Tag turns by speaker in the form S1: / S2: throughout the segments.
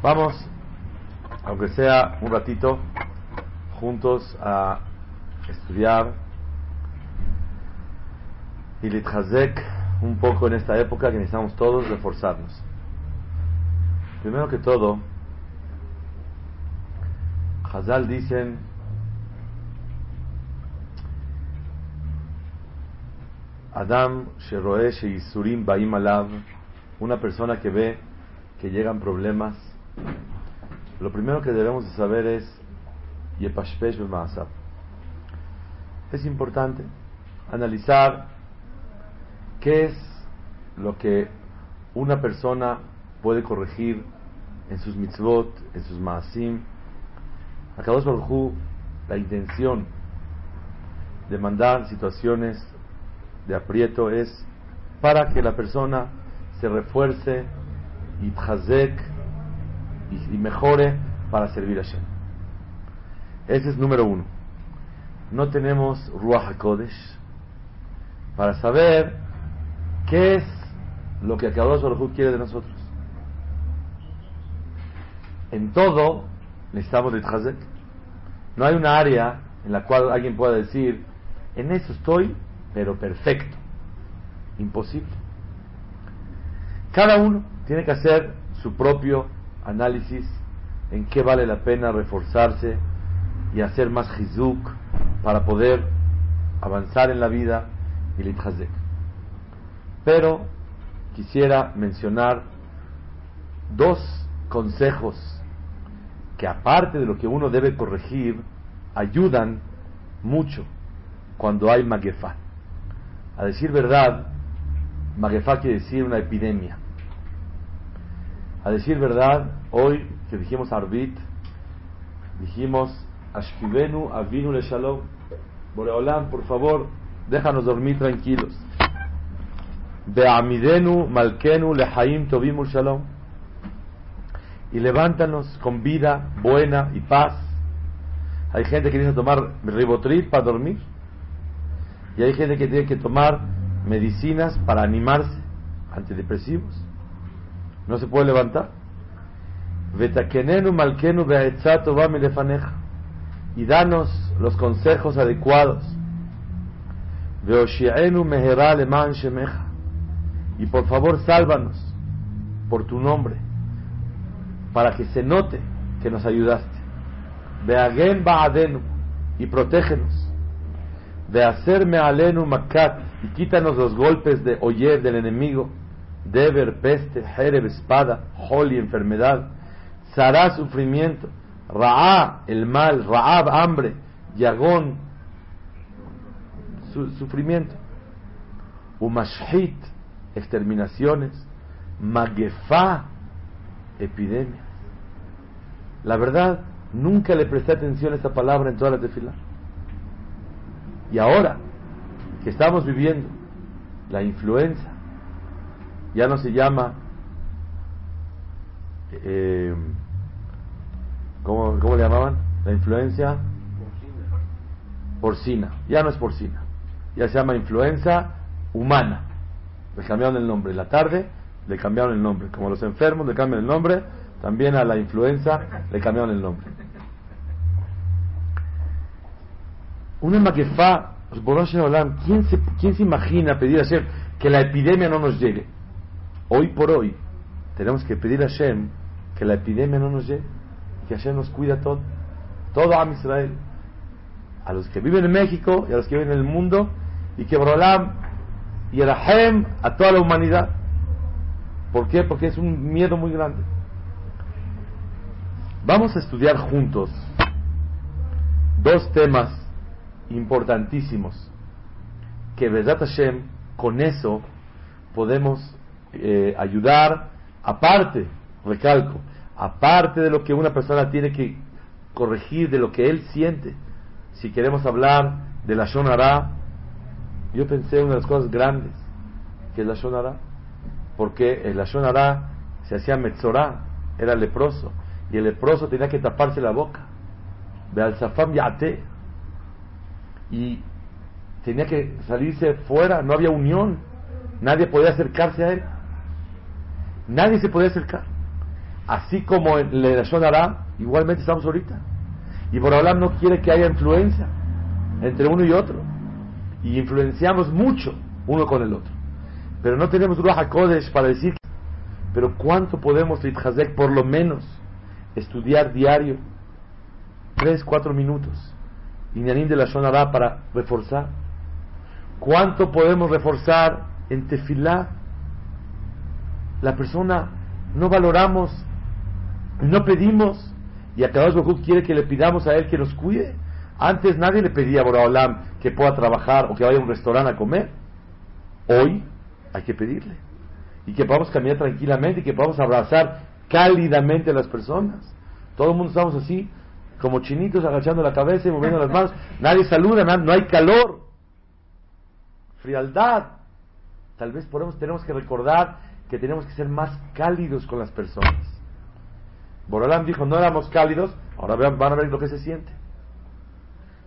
S1: Vamos, aunque sea un ratito, juntos a estudiar y litchazek un poco en esta época que necesitamos todos reforzarnos. Primero que todo, Hazal dicen Adam Sheroe Sheisurim Baim Alav, una persona que ve que llegan problemas, lo primero que debemos de saber es Yepashpesh Es importante analizar qué es lo que una persona puede corregir en sus mitzvot, en sus maasim. Akadosh Baruj la intención de mandar situaciones de aprieto es para que la persona se refuerce y tchazek y, mejore para servir a Hashem. Ese es número uno. No tenemos Ruach HaKodesh para saber qué es lo que Akadosh Baruj quiere de nosotros. En todo necesitamos de Tchazek. No hay una área en la cual alguien pueda decir, en eso estoy pero perfecto. Imposible. Cada uno tiene que hacer su propio análisis en qué vale la pena reforzarse y hacer más hizuk para poder avanzar en la vida y litchazek. Pero quisiera mencionar dos consejos que aparte de lo que uno debe corregir, ayudan mucho cuando hay maguefa. A decir verdad, Magefá quiere decir una epidemia. A decir verdad, hoy que dijimos Arbit, dijimos Ashkivenu Avinu le Shalom. Boreolam, por favor, déjanos dormir tranquilos. Beamidenu Malkenu Lehaim Tobimul Shalom. Y levántanos con vida buena y paz. Hay gente que dice tomar ribotril para dormir. Y hay gente que tiene que tomar medicinas para animarse, antidepresivos. No se puede levantar. malkenu y danos los consejos adecuados. Y por favor, sálvanos por tu nombre, para que se note que nos ayudaste. Veagen ba'adenu y protégenos de hacerme alenu makat y quítanos los golpes de oyer del enemigo, deber, peste, jereb, espada, holi, enfermedad, sará, sufrimiento, ra'a, el mal, ra'ab, hambre, yagón, sufrimiento, umashhit, exterminaciones, magefa, epidemias. La verdad, nunca le presté atención a esta palabra en todas las tefilas. Y ahora que estamos viviendo la influenza, ya no se llama, eh, ¿cómo, le llamaban? La influencia porcina. Ya no es porcina, ya se llama influenza humana. Le cambiaron el nombre. La tarde le cambiaron el nombre. Como los enfermos le cambian el nombre, también a la influenza le cambiaron el nombre. Una maquefa, pues, ¿quién se, ¿quién se imagina pedir a que la epidemia no nos llegue? Hoy por hoy tenemos que pedir a Hashem que la epidemia no nos llegue, que Hashem nos cuida todo, todo a Israel, a los que viven en México y a los que viven en el mundo, y que Borolam y el Hashem a toda la humanidad. ¿Por qué? Porque es un miedo muy grande. Vamos a estudiar juntos dos temas importantísimos que Besat Hashem con eso podemos eh, ayudar aparte, recalco, aparte de lo que una persona tiene que corregir, de lo que él siente. Si queremos hablar de la Shonara, yo pensé una de las cosas grandes que es la Shonara, porque el la Shonara se hacía Metzorah, era leproso, y el leproso tenía que taparse la boca. De al-Safam Yate, y tenía que salirse fuera, no había unión, nadie podía acercarse a él, nadie se podía acercar. así como en la Shonara, igualmente estamos ahorita. Y por hablar no quiere que haya influencia entre uno y otro. Y influenciamos mucho uno con el otro. Pero no tenemos Ruach HaKodesh para decir, pero ¿cuánto podemos, por lo menos, estudiar diario? Tres, cuatro minutos. Y de la Shonara para reforzar. ¿Cuánto podemos reforzar en Tefilá? La persona no valoramos, no pedimos, y a cada uno quiere que le pidamos a él que nos cuide. Antes nadie le pedía a Boraholam que pueda trabajar o que vaya a un restaurante a comer. Hoy hay que pedirle. Y que podamos caminar tranquilamente y que podamos abrazar cálidamente a las personas. Todo el mundo estamos así, como chinitos agachando la cabeza y moviendo las manos. Nadie saluda, no hay calor frialdad. Tal vez podemos, tenemos que recordar que tenemos que ser más cálidos con las personas. Borolam dijo, no éramos cálidos, ahora van a ver lo que se siente.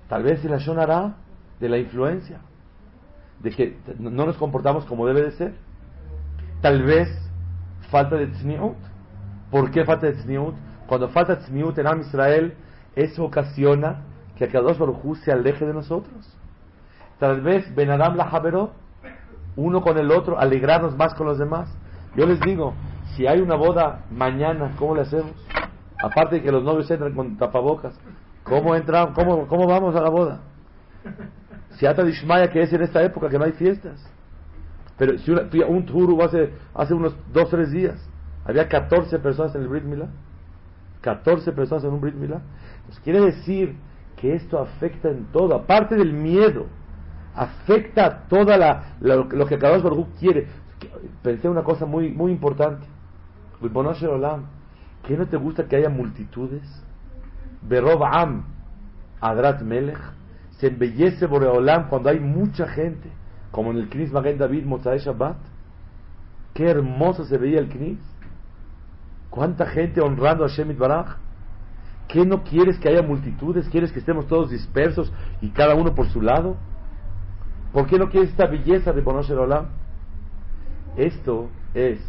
S1: Tal vez la hará de la influencia, de que no nos comportamos como debe de ser. Tal vez falta de tzniut. ¿Por qué falta de tzniut? Cuando falta tzniut en Am Israel, eso ocasiona que Kadosh Baruj se aleje de nosotros. Tal vez Benadam la Javeró, uno con el otro, alegrarnos más con los demás. Yo les digo, si hay una boda mañana, ¿cómo le hacemos? Aparte de que los novios entran con tapabocas, ¿cómo entran? ¿Cómo, vamos a la boda? Si Ata Dishmaya, que es en esta época, que no hay fiestas. Pero si un turu hace, hace unos dos, tres días, había 14 personas en el Brit Milá. 14 personas en un Brit Milá. Pues quiere decir que esto afecta en todo, aparte del miedo afecta toda la, lo, que Kadosh Baruj quiere. Pensé una cosa muy, muy importante. ¿Qué no te gusta que haya multitudes? Berob Am, Adrat Melech, se embellece Boreolam cuando hay mucha gente, como en el Knis Magen David Mozae Shabbat. Qué hermoso se veía el Knis. ¿Cuánta gente honrando a Shemit Baraj? ¿Qué no quieres que haya multitudes? ¿Quieres que estemos todos dispersos y cada uno por su lado? ¿Por qué no quieres esta belleza de conocer Olam? Esto es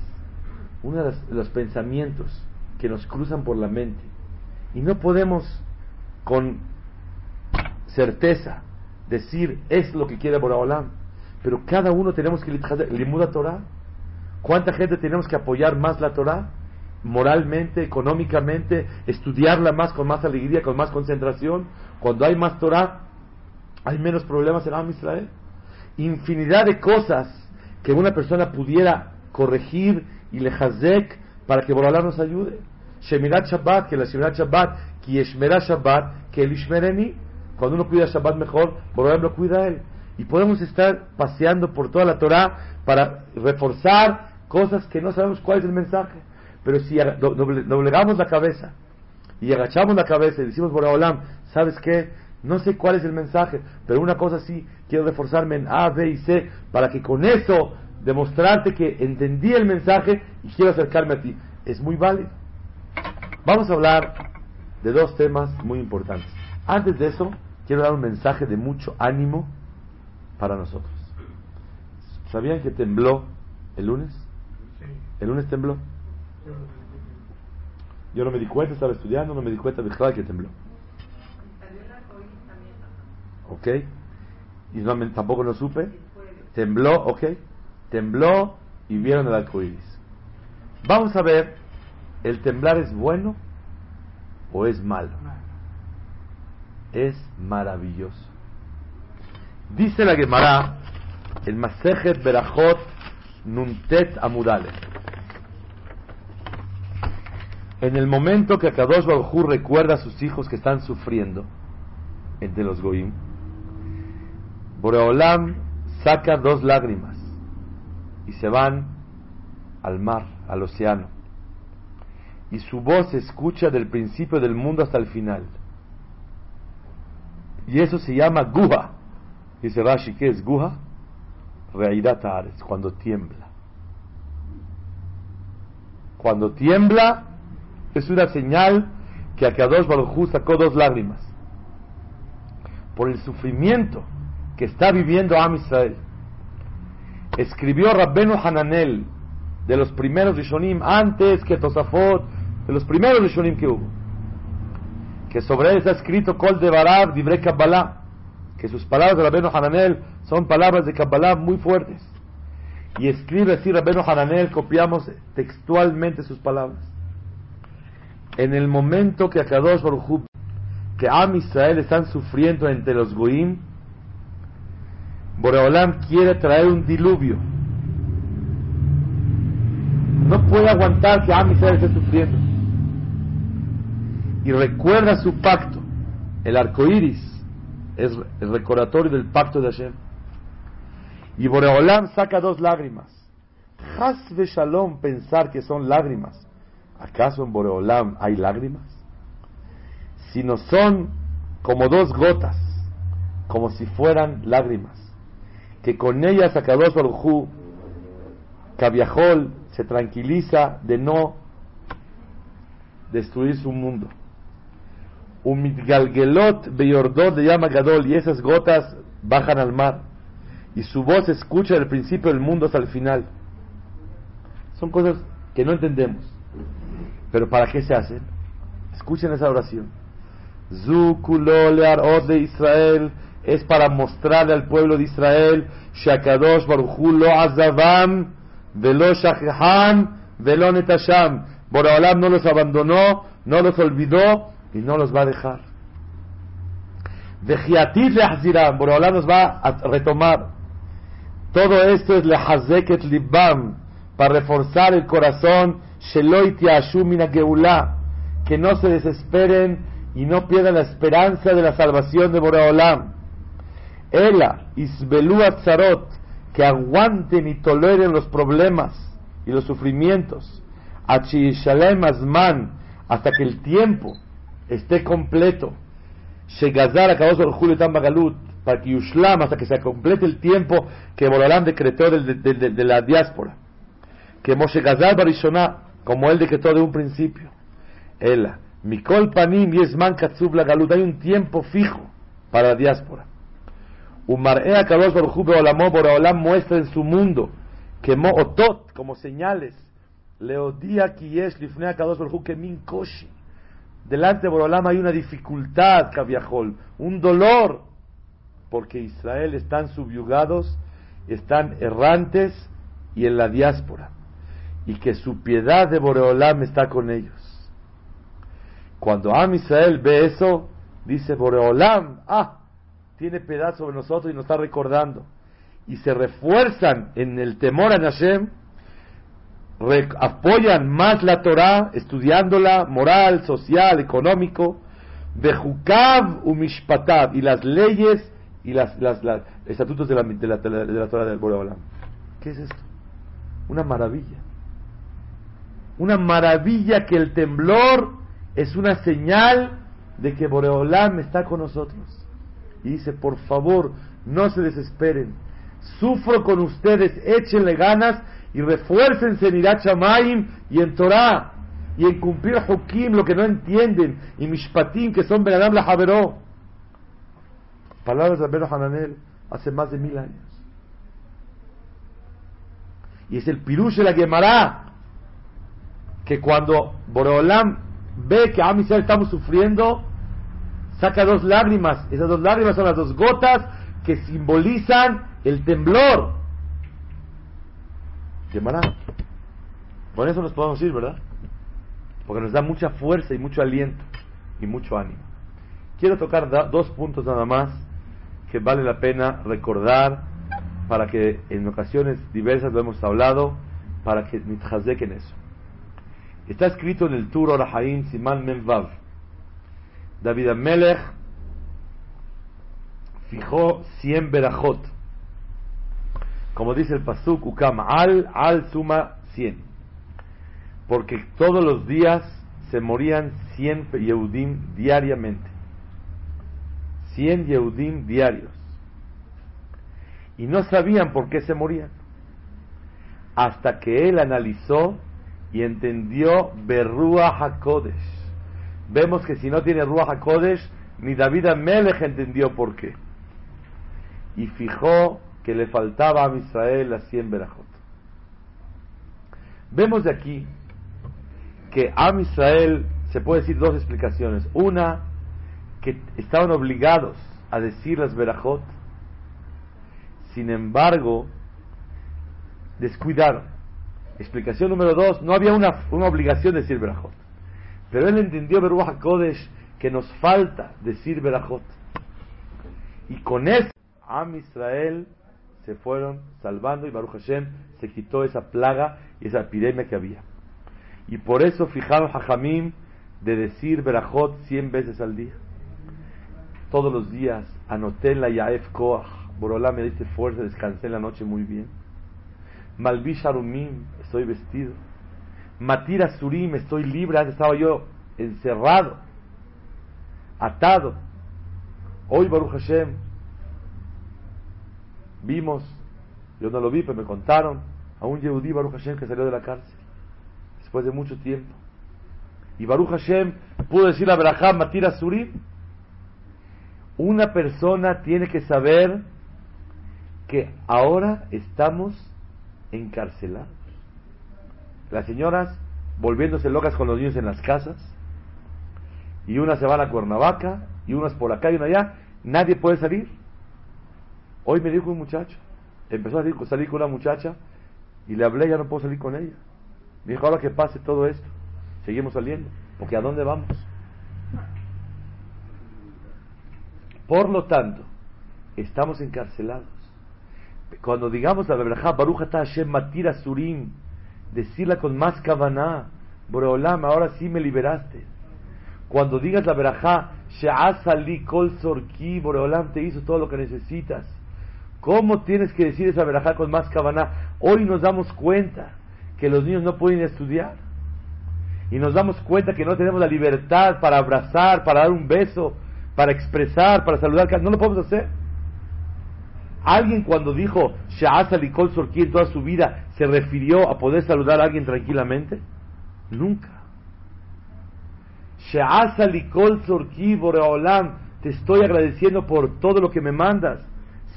S1: uno de los, pensamientos que nos cruzan por la mente. Y no podemos con certeza decir es lo que quiere Boraholam. Pero cada uno tenemos que limuda Torah. ¿Cuánta gente tenemos que apoyar más la Torah? Moralmente, económicamente, estudiarla más con más alegría, con más concentración. Cuando hay más Torah, hay menos problemas en Am Israel infinidad de cosas que una persona pudiera corregir y le hazek para que Boralá nos ayude. Shemirat Shabbat, que la Shemirat Shabbat, que Yeshmerat Shabbat, que el Ishmereni, cuando uno cuida Shabbat mejor, Boralá lo cuida a él. Y podemos estar paseando por toda la Torah para reforzar cosas que no sabemos cuál es el mensaje. Pero si doblegamos la cabeza y agachamos la cabeza y decimos, Boraholam, ¿sabes qué? No sé cuál es el mensaje, pero una cosa sí, quiero reforzarme en A, B y C para que con eso demostrarte que entendí el mensaje y quiero acercarme a ti. Es muy válido. Vamos a hablar de dos temas muy importantes. Antes de eso, quiero dar un mensaje de mucho ánimo para nosotros. ¿Sabían que tembló el lunes? ¿El lunes tembló? Yo no me di cuenta, estaba estudiando, no me di cuenta de que tembló. ¿Ok? Y no, tampoco lo supe. Tembló, ¿ok? Tembló y vieron el arco iris. Vamos a ver, ¿el temblar es bueno o es malo? Es maravilloso. Dice la Gemara, el Masejet Berachot Nuntet Amudale. En el momento que Kadosh Baruj recuerda a sus hijos que están sufriendo entre los Goim, Boreolam saca dos lágrimas y se van al mar, al océano. Y su voz se escucha del principio del mundo hasta el final. Y eso se llama Guha. Dice Rashi, ¿qué es Guha? Reidat Ares, cuando tiembla. Cuando tiembla es una señal que Akadosh Baruj sacó dos lágrimas. Por el sufrimiento que está viviendo Am Israel. Escribió Rabbenu Hananel de los primeros Rishonim antes que Tosafot de los primeros Rishonim que hubo. Que sobre él está escrito Kol de Barab, Dibre Kabbalah, que sus palabras de Rabeno Hananel son palabras de Kabbalah muy fuertes. Y escribe así Rabeno Hananel, copiamos textualmente sus palabras. En el momento que Akadosh Baruj que Am Israel están sufriendo entre los Goim, Boreolam quiere traer un diluvio. No puede aguantar que Am Israel esté sufriendo. Y recuerda su pacto. El arco iris es el recordatorio del pacto de Hashem. Y Boreolam saca dos lágrimas. Hasbe Shalom pensar que son lágrimas. ¿Acaso en Boreolam hay lágrimas? Sino son como dos gotas, como si fueran lágrimas, que con ellas Akadosh Barujú, Cabiajol, se tranquiliza de no destruir su mundo. Un mitgalgelot beyordot de llama Gadol, y esas gotas bajan al mar y su voz escucha del principio del mundo hasta el final. Son cosas que no entendemos. Pero ¿para qué se hacen? Escuchen esa oración. Zukulol de Israel es para mostrarle al pueblo de Israel Shakadosh Baruchu lo azavam velo shacham velo netasham. Boraholam no los abandonó, no los olvidó y no los va a dejar. Vejiatit le Boraholam nos va a retomar. Todo esto es lehazeket libam, para reforzar el corazón, sheloit mina geulá, que no se desesperen y no pierdan la esperanza de la salvación de Boraholam. Ela, isbelu atzarot, que aguanten y toleren los problemas y los sufrimientos. Shalem azman, hasta que el tiempo esté completo. Shegazar a el Bagalut, para que Yushlam, hasta que se complete el tiempo que Bolalán decretó de, la diáspora. Que Moshe Gazal Barishoná, como él decretó de un principio. Ela, Mikol Panim Yesman Katzub la Galut, hay un tiempo fijo para la diáspora. Umar'ea Kadosh Baruchu Beolamó, Boraolam muestra en su mundo que Mo'otot, como señales, Leodía Kiyesh Lifnea Kadosh Baruchu Kemin Koshi. Delante de Boraolam hay una dificultad, Kaviahol, un dolor porque Israel están subyugados, están errantes y en la diáspora, y que su piedad de Boreolam está con ellos. Cuando Am Israel ve eso, dice Boreolam, ah, tiene piedad sobre nosotros y nos está recordando. Y se refuerzan en el temor a Hashem, apoyan más la Torah, estudiándola, moral, social, económico, Bejukav umishpatav, y las leyes y las, las, estatutos de la, de la, de la Torah del Boreolam. ¿Qué es esto? Una maravilla. Una maravilla que el temblor es una señal de que Boreolam está con nosotros. Y dice, por favor, no se desesperen. Sufro con ustedes, échenle ganas y refuércense en Irat y en Torah y en cumplir Jokim, lo que no entienden, y Mishpatim, que son Benadam la Javeró. Palabras de Rabbeinu Hananel hace más de mil años. Y es el pirush la Gemara que cuando Boreolam ve que a Israel estamos sufriendo, saca dos lágrimas. Esas dos lágrimas son las dos gotas que simbolizan el temblor. Gemara. Con eso nos podemos ir, ¿verdad? Porque nos da mucha fuerza y mucho aliento y mucho ánimo. Quiero tocar dos puntos nada más que vale la pena recordar para que en ocasiones diversas lo hemos hablado, para que en eso. Está escrito en el Tur Orahaim Siman Menvav. David Amelech fijó 100 berajot. Como dice el Pasuk Ukam, al, al suma 100. Porque todos los días se morían 100 Yehudim diariamente. 100 Yehudim diarios. Y no sabían por qué se morían. Hasta que él analizó y entendió Berrua HaKodesh. Vemos que si no tiene Ruach HaKodesh, ni David Amelech entendió por qué. Y fijó que le faltaba a Israel las 100 Berajot. Vemos de aquí que Am Israel se puede decir dos explicaciones. Una, que estaban obligados a decir las verajot, sin embargo, descuidaron. Explicación número dos, no había una, una obligación de decir verajot. Pero él entendió, Beruach Kodesh, que nos falta decir verajot. Y con eso, Am Israel se fueron salvando y Baruch Hashem se quitó esa plaga y esa epidemia que había. Y por eso fijaron Jajamim de decir Berajot cien veces al día. Todos los días anoté la Yaef Koach. Borolá me dice fuerza, descansé en la noche muy bien. Malvi Sharumim, estoy vestido. Matira Surim, estoy libre. Antes estaba yo encerrado, atado. Hoy Baruch Hashem, vimos, yo no lo vi, pero me contaron, a un Yehudí Baruch Hashem que salió de la cárcel después de mucho tiempo. Y Baruch Hashem pudo decir a Abraham, Matira Surim. Una persona tiene que saber que ahora estamos encarcelados. Las señoras volviéndose locas con los niños en las casas, y unas se van a Cuernavaca, y unas por acá y una allá, nadie puede salir. Hoy me dijo un muchacho, empezó a salir, con una muchacha, y le hablé, ya no puedo salir con ella. Me dijo, ahora que pase todo esto, seguimos saliendo, porque ¿a dónde vamos? Por lo tanto, estamos encarcelados. Cuando digamos la verdad, Baruch Hashem Matira Surim, decirla con más kavaná, Boreolam, ahora sí me liberaste. Cuando digas la verajá, She'asali kol sorki, Boreolam te hizo todo lo que necesitas. ¿Cómo tienes que decir esa verajá con más kavaná? Hoy nos damos cuenta que los niños no pueden estudiar. Y nos damos cuenta que no tenemos la libertad para abrazar, para dar un beso, para expresar, para saludar. No lo podemos hacer. Alguien cuando dijo Sha'asa Likol Sorki toda su vida se refirió a poder saludar a alguien tranquilamente? Nunca. Sha'asa Likol Sorki Boreolam, te estoy agradeciendo por todo lo que me mandas.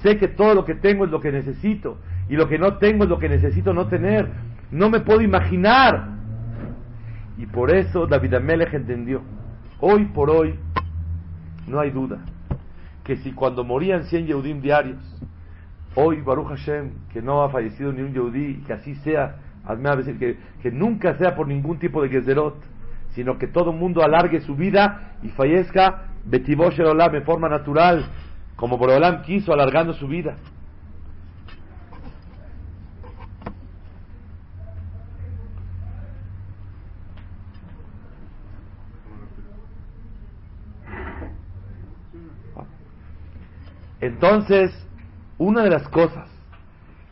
S1: Sé que todo lo que tengo es lo que necesito y lo que no tengo es lo que necesito no tener. No me puedo imaginar. Y por eso David Amelech entendió. Hoy por hoy, no hay duda que si cuando morían 100 Yehudim diarios, hoy Baruch Hashem, que no ha fallecido ni un Yehudí, que así sea, que, que nunca sea por ningún tipo de Gezerot, sino que todo el mundo alargue su vida y fallezca Betibosh Olam en forma natural, como Borolam quiso, alargando su vida. Entonces, una de las cosas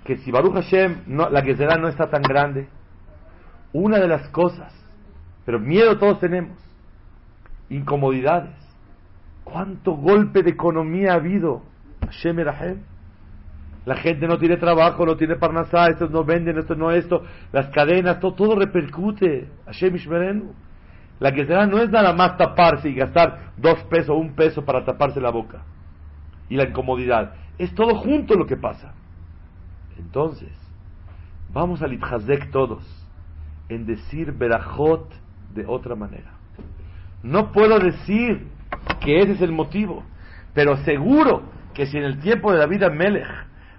S1: que si Baruch Hashem, no, la que será no está tan grande, una de las cosas, pero miedo todos tenemos, incomodidades. ¿Cuánto golpe de economía ha habido? Hashem Erahem. La gente no tiene trabajo, no tiene parnasá, estos no venden, esto no esto, las cadenas, todo, todo repercute. Hashem Ishmerenu. La que será no es nada más taparse y gastar dos pesos, un peso para taparse la boca y la incomodidad. Es todo junto lo que pasa. Entonces, vamos a Litchazek todos en decir Berajot de otra manera. No puedo decir que ese es el motivo, pero seguro que si en el tiempo de David Amelech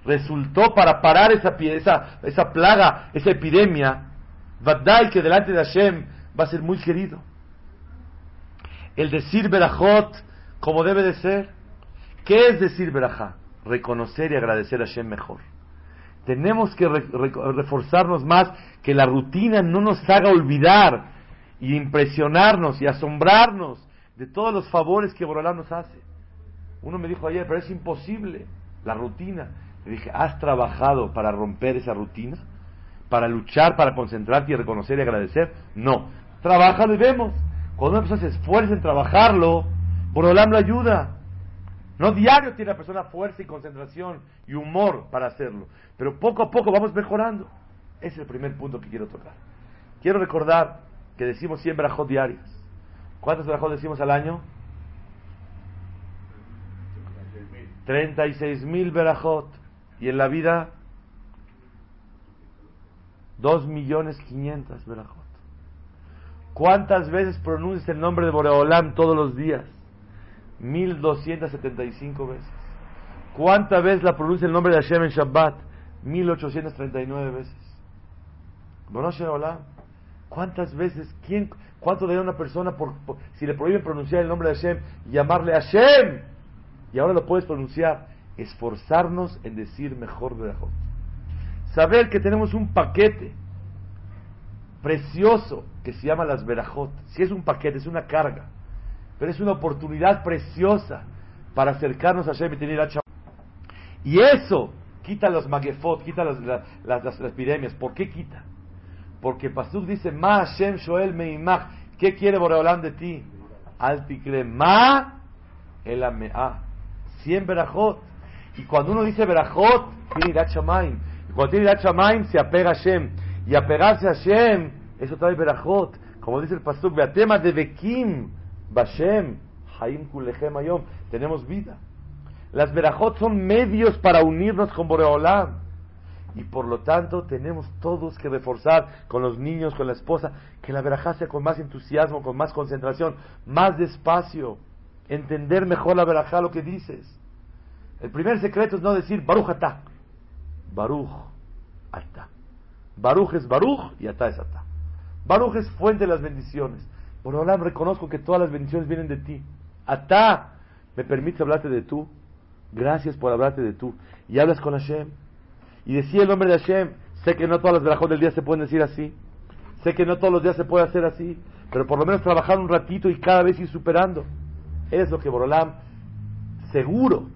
S1: resultó para parar esa, esa, plaga, esa epidemia, Vadai que delante de Hashem va a ser muy querido. El decir Berajot como debe de ser, ¿Qué es decir verajá? Reconocer y agradecer a Hashem mejor. Tenemos que reforzarnos más, que la rutina no nos haga olvidar y impresionarnos y asombrarnos de todos los favores que Borolán nos hace. Uno me dijo ayer, pero es imposible la rutina. Le dije, ¿has trabajado para romper esa rutina? ¿Para luchar, para concentrarte y reconocer y agradecer? No. Trabaja y vemos. Cuando una persona se esfuerza en trabajarlo, Borolán lo ayuda. No diario tiene la persona fuerza y concentración y humor para hacerlo, pero poco a poco vamos mejorando. Ese es el primer punto que quiero tocar. Quiero recordar que decimos 100 brajot diarias. ¿Cuántos brajot decimos al año? 36 mil verajot. Y en la vida, 2 millones 500 verajot. ¿Cuántas veces pronuncias el nombre de Boreolam todos los días? 1275 veces. ¿Cuántas veces la pronuncia el nombre de Hashem en Shabbat? 1839 veces. ¿Cuántas veces? ¿Quién, ¿Cuánto le una persona por, si le prohíben pronunciar el nombre de Hashem llamarle Hashem? Y ahora lo puedes pronunciar. Esforzarnos en decir mejor Berajot. Saber que tenemos un paquete precioso que se llama las Berajot. Si es un paquete, es una carga. Pero es una oportunidad preciosa para acercarnos a Hashem y tener Y eso quita los magefot, quita las, las, las, epidemias. ¿Por qué quita? Porque Pasuk dice, Ma Hashem Shoel Meimach. ¿Qué quiere Boreolam de ti? Altikre Ma el Amea. 100 Berajot. Y cuando uno dice Berajot, tiene Irat Y cuando tiene Irat se apega a Hashem. Y apegarse a Hashem, eso trae Berajot. Como dice el Pasuk, tema de Bekim, Bashem, Haim Kulechem Ayom. Tenemos vida. Las Berajot son medios para unirnos con Boreolam. Y por lo tanto tenemos todos que reforzar con los niños, con la esposa, que la verajá sea con más entusiasmo, con más concentración, más despacio, entender mejor la verajá lo que dices. El primer secreto es no decir Baruch atá. Baruch atá. Baruch es Baruch y atá es atá. Baruch es fuente de las bendiciones. Ahora reconozco que todas las bendiciones vienen de ti. Atá, me permite hablarte de tú. Gracias por hablarte de tú. Y hablas con Hashem y decía el nombre de Hashem, sé que no todas las verajot del día se pueden decir así, sé que no todos los días se puede hacer así, pero por lo menos trabajar un ratito y cada vez ir superando. Es lo que Borolam seguro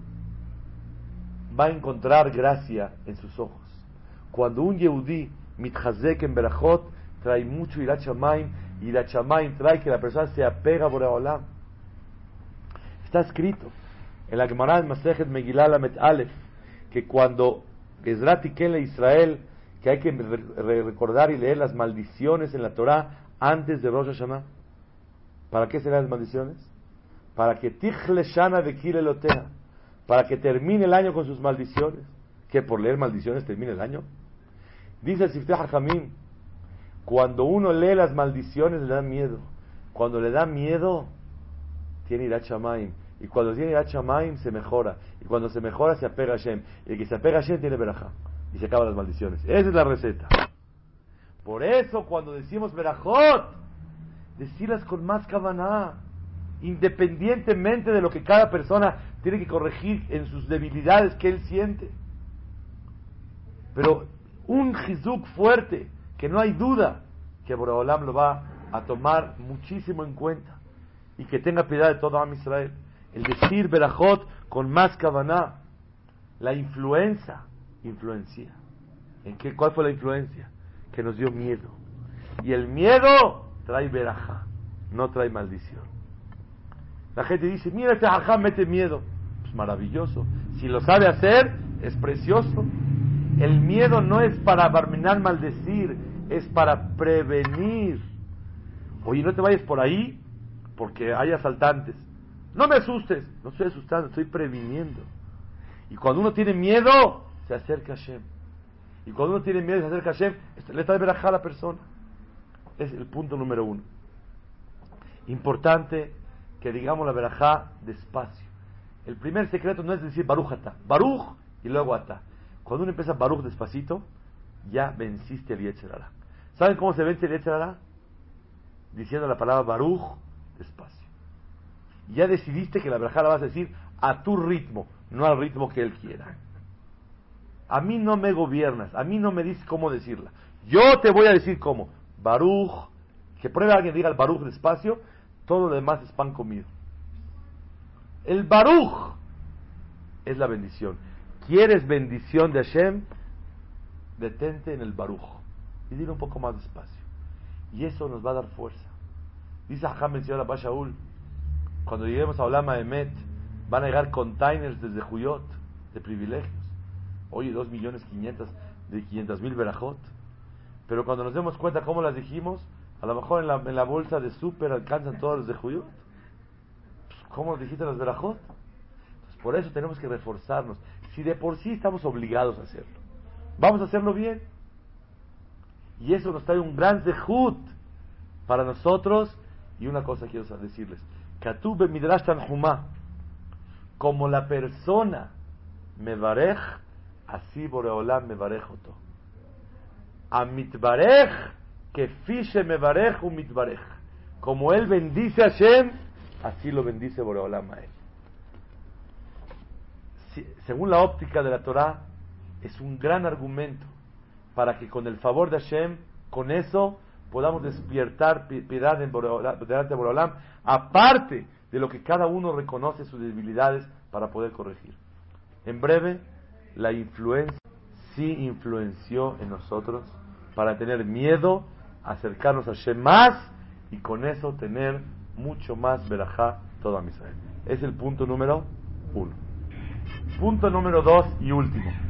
S1: va a encontrar gracia en sus ojos. Cuando un Yehudí, mitchazek en Berajot, trae mucho Irat y Irat trae que la persona se apega a Boreolam. Está escrito en la Gemara de Masejet Megillah Lamet Aleph que cuando Gezrat Kele Israel, que hay que recordar y leer las maldiciones en la Torah antes de Rosh Hashanah. ¿Para qué serán las maldiciones? Para que Tichle Shana de Kilelotea, para que termine el año con sus maldiciones. ¿Que por leer maldiciones termine el año? Dice el Sifteh Hamim, cuando uno lee las maldiciones le da miedo. Cuando le da miedo, tiene Irat y cuando tiene Hachamaim se mejora. Y cuando se mejora se apega a Hashem. Y el que se apega a Hashem tiene Berajá. Y se acaban las maldiciones. Esa es la receta. Por eso cuando decimos Berajot, decirlas con más kavaná. Independientemente de lo que cada persona tiene que corregir en sus debilidades que él siente. Pero un jizuk fuerte, que no hay duda que Boraholam lo va a tomar muchísimo en cuenta. Y que tenga piedad de todo Am Israel el decir Berajot con más kavaná, la influencia, influencia. ¿En qué, ¿Cuál fue la influencia? Que nos dio miedo. Y el miedo trae veraja, no trae maldición. La gente dice, mira este ajá mete miedo. Pues maravilloso. Si lo sabe hacer, es precioso. El miedo no es para barminar maldecir, es para prevenir. Oye, no te vayas por ahí porque hay asaltantes. No me asustes. No estoy asustando, estoy previniendo. Y cuando uno tiene miedo, se acerca a Hashem. Y cuando uno tiene miedo, se acerca a Hashem, le está de verajá a la persona. Es el punto número uno. Importante que digamos la verajá despacio. El primer secreto no es decir Baruch ata. Baruch y luego ata. Cuando uno empieza Baruch despacito, ya venciste el Yetzerara. ¿Saben cómo se vence el Yetzerara? Diciendo la palabra Baruch despacio ya decidiste que la verajá la vas a decir a tu ritmo, no al ritmo que él quiera. A mí no me gobiernas, a mí no me dices cómo decirla. Yo te voy a decir cómo. Baruch, que pruebe alguien diga el Baruch despacio, todo lo demás es pan comido. El Baruch es la bendición. ¿Quieres bendición de Hashem? Detente en el Baruch y dile un poco más despacio. Y eso nos va a dar fuerza. Dice el señor Abashaul, cuando lleguemos a Olama de Met, van a llegar containers desde Juyot de privilegios. Oye, dos millones quinientos de 500 mil verajot. Pero cuando nos demos cuenta cómo las dijimos, a lo mejor en la, en la bolsa de súper alcanzan todos los de Juyot. Pues, ¿Cómo dijiste las verajot? Pues por eso tenemos que reforzarnos. Si de por sí estamos obligados a hacerlo, vamos a hacerlo bien. Y eso nos trae un gran zehut para nosotros. Y una cosa quiero decirles. Katube Midrash Tanhumá. Como la persona me barej, así Boreolam me barejoto. A mitbarej, que fiche me barej un mitbarej. Como él bendice a Hashem, así lo bendice Boreolam a él. según la óptica de la Torah, es un gran argumento para que con el favor de Hashem, con eso podamos despiertar piedad delante de Borolam, aparte de lo que cada uno reconoce sus debilidades para poder corregir. En breve, la influencia sí influenció en nosotros para tener miedo, acercarnos a Hashem más y con eso tener mucho más verajá toda Israel. Es el punto número uno. Punto número dos y último.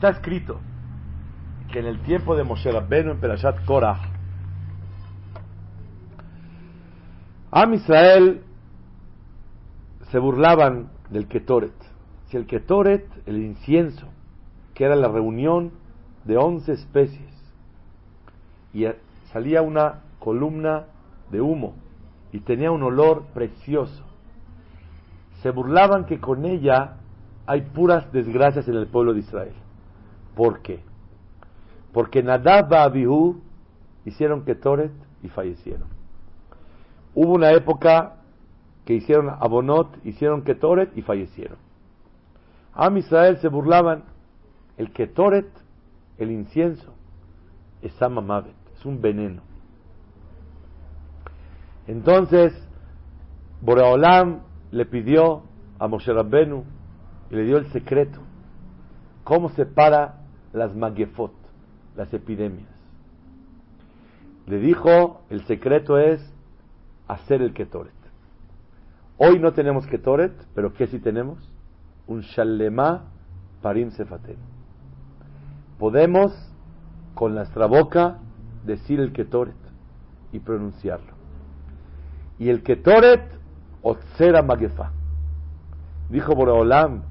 S1: Está escrito que en el tiempo de Moshe Rabbenu en Perashat Korah, Am Israel se burlaban del Ketoret. Si el Ketoret, el incienso, que era la reunión de once especies, y salía una columna de humo y tenía un olor precioso, se burlaban que con ella hay puras desgracias en el pueblo de Israel. ¿Por qué? Porque Nadab y Abihu hicieron Ketoret y fallecieron. Hubo una época que hicieron Abonot, hicieron Ketoret y fallecieron. Am Israel se burlaban. El Ketoret, el incienso, es Samamavet, es un veneno. Entonces, Boreolam le pidió a Moshe Rabbenu y le dio el secreto. ¿Cómo se para las magefot, las epidemias. Le dijo, el secreto es hacer el ketoret. Hoy no tenemos ketoret, pero ¿qué si tenemos? Un shalema parim sefatem. Podemos con nuestra boca decir el ketoret y pronunciarlo. Y el ketoret, otzera magefa. Dijo Boraholam,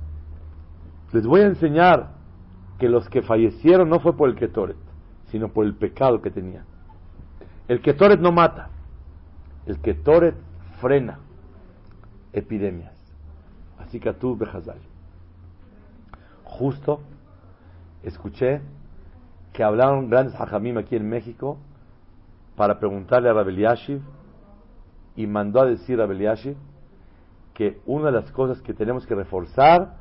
S1: les voy a enseñar que los que fallecieron no fue por el Ketoret, sino por el pecado que tenían. El Ketoret no mata, el Ketoret frena epidemias. Así que tú, Bejazal. Justo escuché que hablaron grandes hajamim aquí en México para preguntarle a Rabel Yashiv y mandó a decir a Rabel que una de las cosas que tenemos que reforzar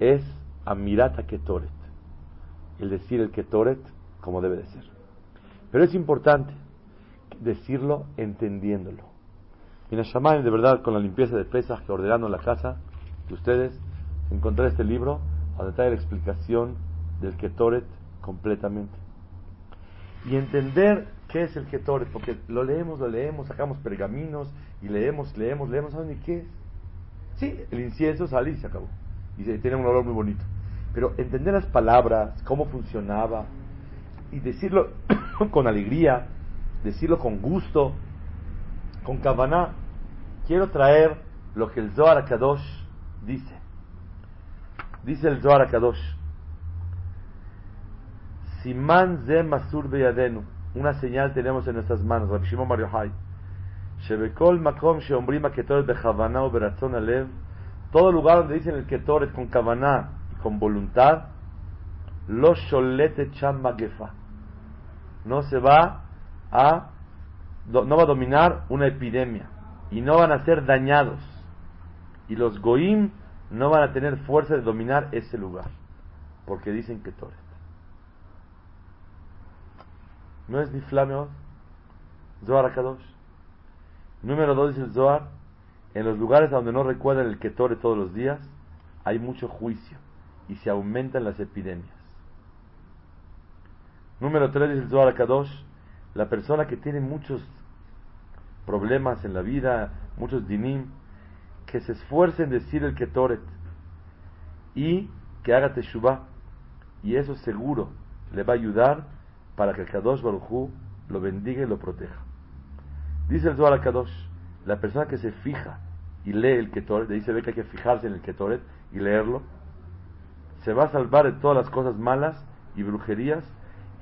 S1: es Amirata Ketoret el decir el Ketoret como debe de ser. Pero es importante decirlo entendiéndolo. En Shaman, de verdad, con la limpieza de pesas que ordenando la casa de ustedes, encontrar este libro donde trae la explicación del Ketoret completamente. Y entender qué es el Ketoret, porque lo leemos, lo leemos, sacamos pergaminos y leemos, leemos, leemos, ¿saben qué es? Sí, el incienso sale y se acabó. Y tiene un olor muy bonito. Pero entender las palabras, cómo funcionaba, y decirlo con alegría, decirlo con gusto, con kavaná. Quiero traer lo que el Zohar Kadosh dice. Dice el Zohar Kadosh. Siman ze masur beyadenu. Una señal tenemos en nuestras manos. Rabbi Shimon Bar Yochai. Beratzon alev. Todo lugar donde dicen el ketoret con kavaná con voluntad, los sholete magefa. No se va a, no va a dominar una epidemia y no van a ser dañados. Y los goim no van a tener fuerza de dominar ese lugar, porque dicen que Toret. ¿No es ni flameo? Zohar Akadosh. Número dos dice el Zohar, en los lugares donde no recuerdan el Ketore todos los días, hay mucho juicio y se aumentan las epidemias. Número 3 dice el Zohar Kadosh, la persona que tiene muchos problemas en la vida, muchos dinim, que se esfuerce en decir el Ketoret y que haga Teshuvah, y eso seguro le va a ayudar para que el Kadosh Baruchu lo bendiga y lo proteja. Dice el Zohar Kadosh, la persona que se fija y lee el Ketoret, dice ve que hay que fijarse en el Ketoret y leerlo, se va a salvar de todas las cosas malas y brujerías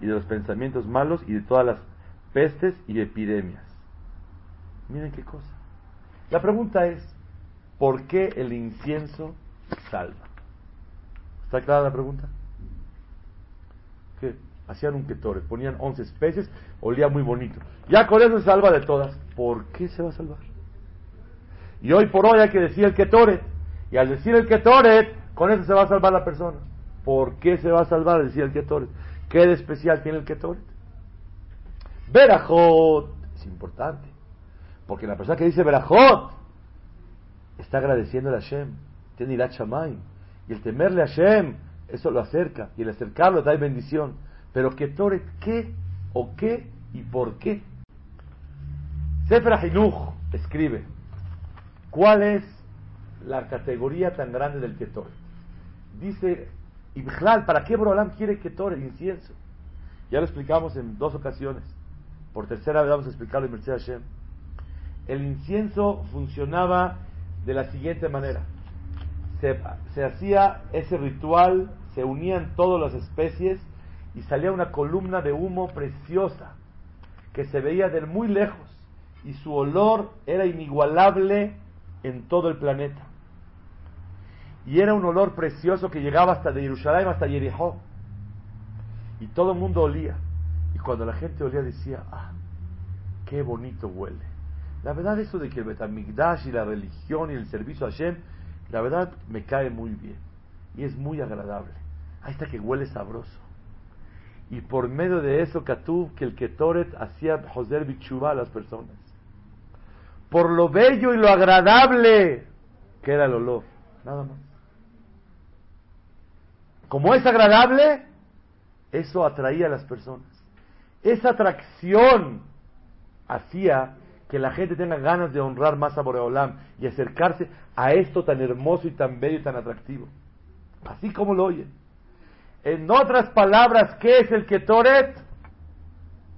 S1: y de los pensamientos malos y de todas las pestes y epidemias. Miren qué cosa. La pregunta es, ¿por qué el incienso salva? ¿Está clara la pregunta? ¿Qué? Hacían un ketore, ponían 11 especies, olía muy bonito. Ya con eso se salva de todas. ¿Por qué se va a salvar? Y hoy por hoy hay que decir el ketore. Y al decir el ketore, con eso se va a salvar la persona. ¿Por qué se va a salvar? Decía el ketore. ¿Qué de especial tiene el ketore? Berajot es importante. Porque la persona que dice Berajot está agradeciendo a Hashem. Tiene irat Y el temerle a Hashem, eso lo acerca. Y el acercarlo trae bendición. Pero ketore, ¿qué o qué y por qué? Sefer escribe, ¿cuál es la categoría tan grande del ketore? Dice, Ibhlal, ¿para qué Borolam quiere ketore, incienso? Ya lo explicamos en dos ocasiones. Por tercera vez vamos a explicarlo en Mercedes Hashem. El incienso funcionaba de la siguiente manera. Se, se hacía ese ritual, se unían todas las especies y salía una columna de humo preciosa que se veía de muy lejos y su olor era inigualable en todo el planeta. Y era un olor precioso que llegaba hasta de Jerusalén hasta Jericó. Y todo el mundo olía. Y cuando la gente olía decía, ah, qué bonito huele. La verdad eso de que el Betamigdash y la religión y el servicio a Hashem, la verdad me cae muy bien. Y es muy agradable. Ahí está que huele sabroso. Y por medio de eso, Katú, que el Ketoret hacía Joser Bichuba a las personas. Por lo bello y lo agradable que era el olor. Nada más. Como es agradable, eso atraía a las personas. Esa atracción hacía que la gente tenga ganas de honrar más a Boreolam y acercarse a esto tan hermoso y tan bello y tan atractivo. Así como lo oyen. En otras palabras, ¿qué es el Ketoret?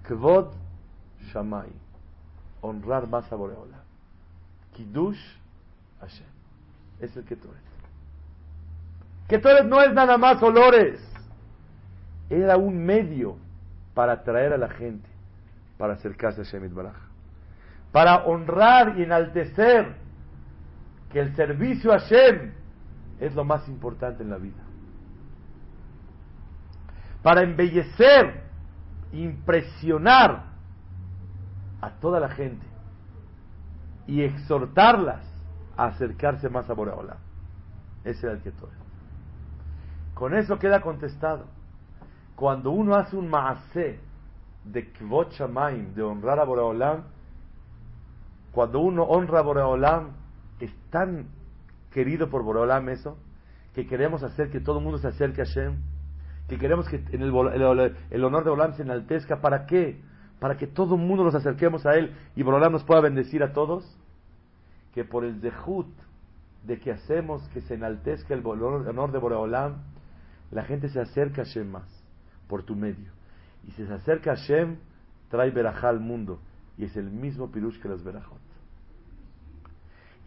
S1: Kvod Shamay. Honrar más a Boreolam. Kiddush Hashem. Es el Ketoret. Ketoret no es nada más olores. Era un medio para atraer a la gente, para acercarse a Shemit Baraj. Para honrar y enaltecer que el servicio a Shem es lo más importante en la vida para embellecer, impresionar a toda la gente y exhortarlas a acercarse más a Boreola. Ese era el que Con eso queda contestado. Cuando uno hace un maasé de kvot de honrar a Boreolam, cuando uno honra a Boreolam, es tan querido por Boreolam eso, que queremos hacer que todo el mundo se acerque a Shem que queremos que en el, honor de Bolam se enaltezca. ¿Para qué? Para que todo el mundo nos acerquemos a Él y Bolam nos pueda bendecir a todos. Que por el dejut de que hacemos que se enaltezca el honor de Boreolam, la gente se acerca a Shem más, por tu medio. Y si se acerca a Shem, trae verajá al mundo. Y es el mismo pirush que las verajot.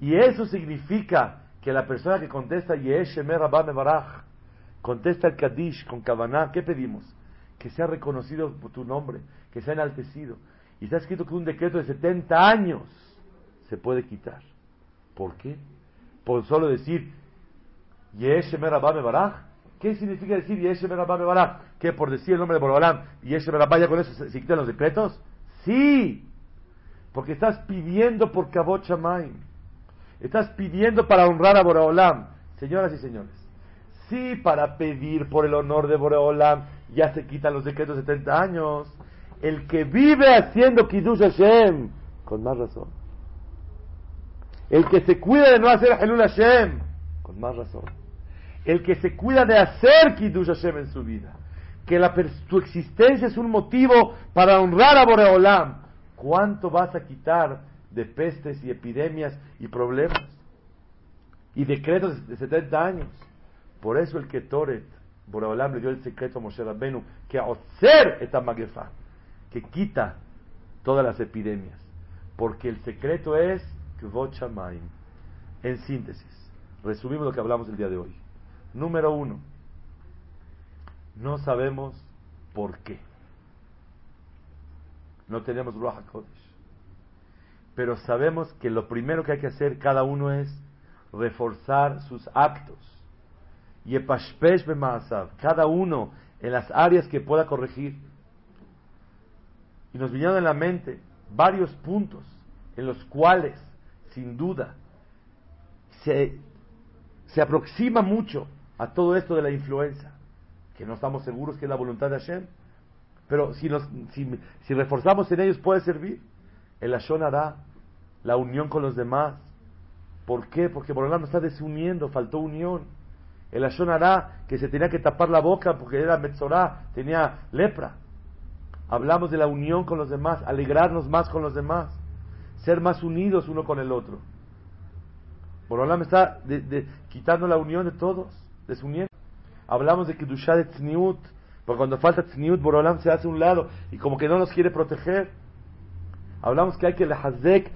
S1: Y eso significa que la persona que contesta Yeshemer Rabba Baraj Contesta el Kadish con Kavaná, ¿qué pedimos? Que sea reconocido por tu nombre, que sea enaltecido. Y está escrito que un decreto de 70 años se puede quitar. ¿Por qué? Por solo decir Yeshemer Baraj. ¿Qué significa decir Yeshemer Baraj? ¿Que por decir el nombre de Borobalam Yeshemer ya con eso se, se, quitan los decretos? Sí, porque estás pidiendo por Kabot Shamaim. Estás pidiendo para honrar a Borobalam. Señoras y señores, Sí, para pedir por el honor de Boreolam ya se quitan los decretos de 70 años. El que vive haciendo Kiddush Hashem, con más razón. El que se cuida de no hacer Helul Hashem, con más razón. El que se cuida de hacer Kiddush Hashem en su vida. Que la, su existencia es un motivo para honrar a Boreolam. ¿Cuánto vas a quitar de pestes y epidemias y problemas? Y decretos de 70 años. Por eso el Ketoret, Boreolam le dio el secreto a Moshe Rabbenu, que a Oser esta magefa, que quita todas las epidemias. Porque el secreto es Kvot En síntesis, resumimos lo que hablamos el día de hoy. Número uno, No sabemos por qué. No tenemos Ruach HaKodesh. Pero sabemos que lo primero que hay que hacer cada uno es reforzar sus actos. Y cada uno en las áreas que pueda corregir. Y nos vinieron en la mente varios puntos en los cuales, sin duda, se, se aproxima mucho a todo esto de la influencia, que no estamos seguros que es la voluntad de Hashem, pero si, nos, si, reforzamos en ellos puede servir. El Ashon hará la unión con los demás. ¿Por qué? Porque Borolam está desuniendo, faltó unión. El Ashon hará que se tenía que tapar la boca porque era Metzorah, tenía lepra. Hablamos de la unión con los demás, alegrarnos más con los demás, ser más unidos uno con el otro. Borolam está quitando la unión de todos, desuniendo. Hablamos de Kedushah de Tzniut, porque cuando falta Tzniut, Borolam se hace un lado y como que no nos quiere proteger. Hablamos que hay que lehazek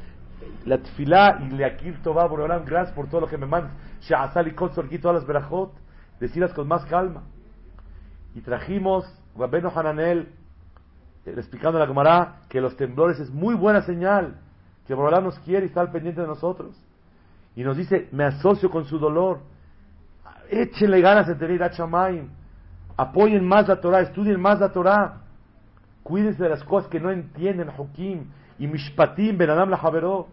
S1: la tfilá y leakir toba Borolam, gracias por todo lo que me mandas. She'asal y aquí todas las berajot, decirlas con más calma. Y trajimos Rabbeinu Hananel eh, explicando a la Gemara que los temblores es muy buena señal, que Borolam nos quiere y está al pendiente de nosotros. Y nos dice, me asocio con su dolor. Échenle ganas de tener a Chamaim apoyen más la Torah, estudien más la Torah, cuídense de las cosas que no entienden, Jokim y Mishpatim, Benadam la Javeró.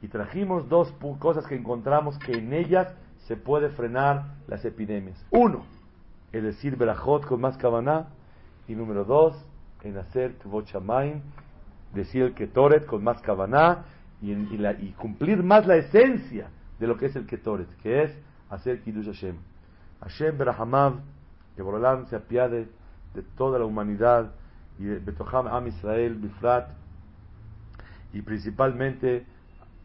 S1: Y trajimos dos cosas que encontramos que en ellas se puede frenar las epidemias. Uno, es decir Berajot con más Kavaná. Y número dos, en hacer Kvot decir el Ketoret con más Kavaná y, y, cumplir más la esencia de lo que es el Ketoret, que es hacer Kiddush Hashem. Hashem Berahamav que Borolam se apiade de toda la humanidad y de Betoham Am Israel, Bifrat, y principalmente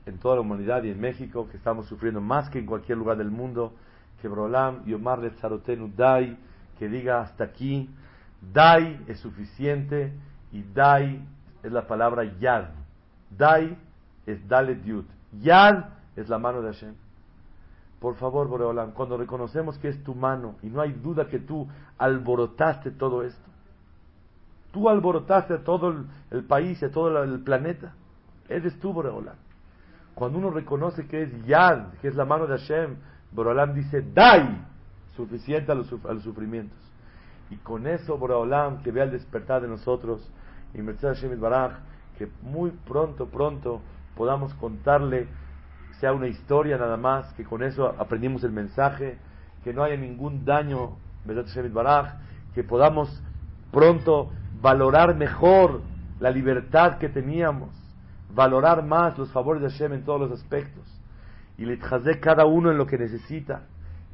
S1: en toda la humanidad y en México, que estamos sufriendo más que en cualquier lugar del mundo, que Borolam Yomar Zarotenu Dai, que diga hasta aquí, Dai es suficiente y Dai es la palabra Yad. Dai es Dalet Yud. Yad es la mano de Hashem. Por favor, Boreolam, cuando reconocemos que es tu mano y no hay duda que tú alborotaste todo esto, tú alborotaste a todo el, país y a todo el, planeta, eres tú, Boreolam. Cuando uno reconoce que es Yad, que es la mano de Hashem, Boreolam dice, dai, suficiente a los, sufrimientos. Y con eso, Boreolam, que vea el despertar de nosotros, y Mercedes Hashem Baraj, que muy pronto, pronto podamos contarle sea una historia nada más, que con eso aprendimos el mensaje, que no haya ningún daño, que podamos pronto valorar mejor la libertad que teníamos, valorar más los favores de Hashem en todos los aspectos, y le cada uno en lo que necesita,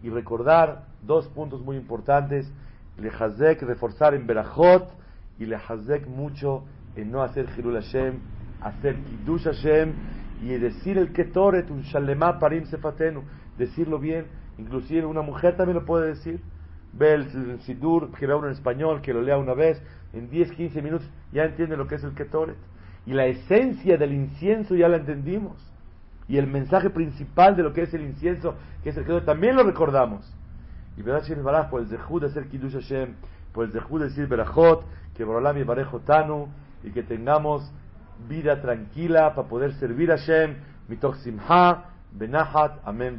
S1: y recordar dos puntos muy importantes, le reforzar en Berajot, y le mucho en no hacer Hirul Hashem, hacer Kiddush Hashem, y decir el Ketoret, un Shalema Parim Sefatenu, decirlo bien, inclusive una mujer también lo puede decir. Ve el, Sidur, que vea uno en español, que lo lea una vez, en 10, 15 minutos ya entiende lo que es el Ketoret. Y la esencia del incienso ya la entendimos. Y el mensaje principal de lo que es el incienso, que es el Ketoret, también lo recordamos. Y verdad, Shem Baraj, por el Zehud hacer Kiddush Hashem, por el Zehud de decir Berajot, que Borolam y Tanu, y que tengamos vida tranquila para poder servir a Shem, mitoch simha, benahat, amén.